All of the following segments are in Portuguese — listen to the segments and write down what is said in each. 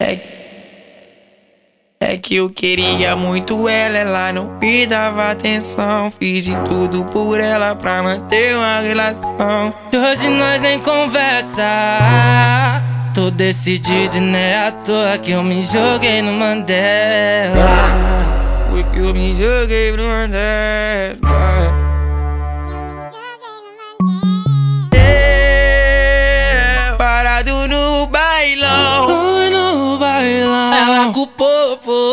É, é que eu queria muito ela, ela não me dava atenção. Fiz de tudo por ela pra manter uma relação. Hoje nós nem conversa. Tô decidido e não é à toa que eu me joguei no Mandela. Foi que eu me joguei pro Mandela.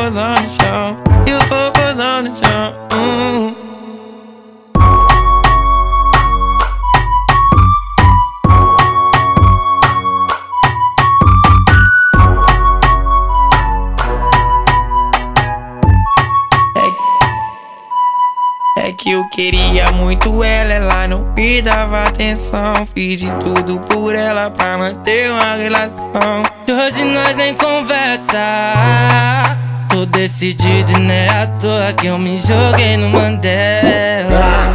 popozão no chão. E o popozão no chão. Hum. É, que eu queria muito ela, ela não me dava atenção. Fiz de tudo por ela pra manter uma relação. hoje nós nem conversa. Tô decidido e não é à toa que eu me joguei no Mandela.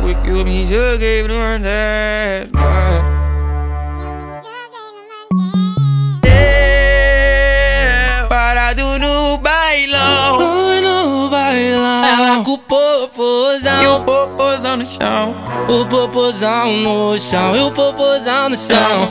Foi que eu me joguei pro Mandela. Eu, parado no bailão. Oi, no bailão. Ela com o E o popozão. popozão no chão. O popozão no chão. E o popozão no chão.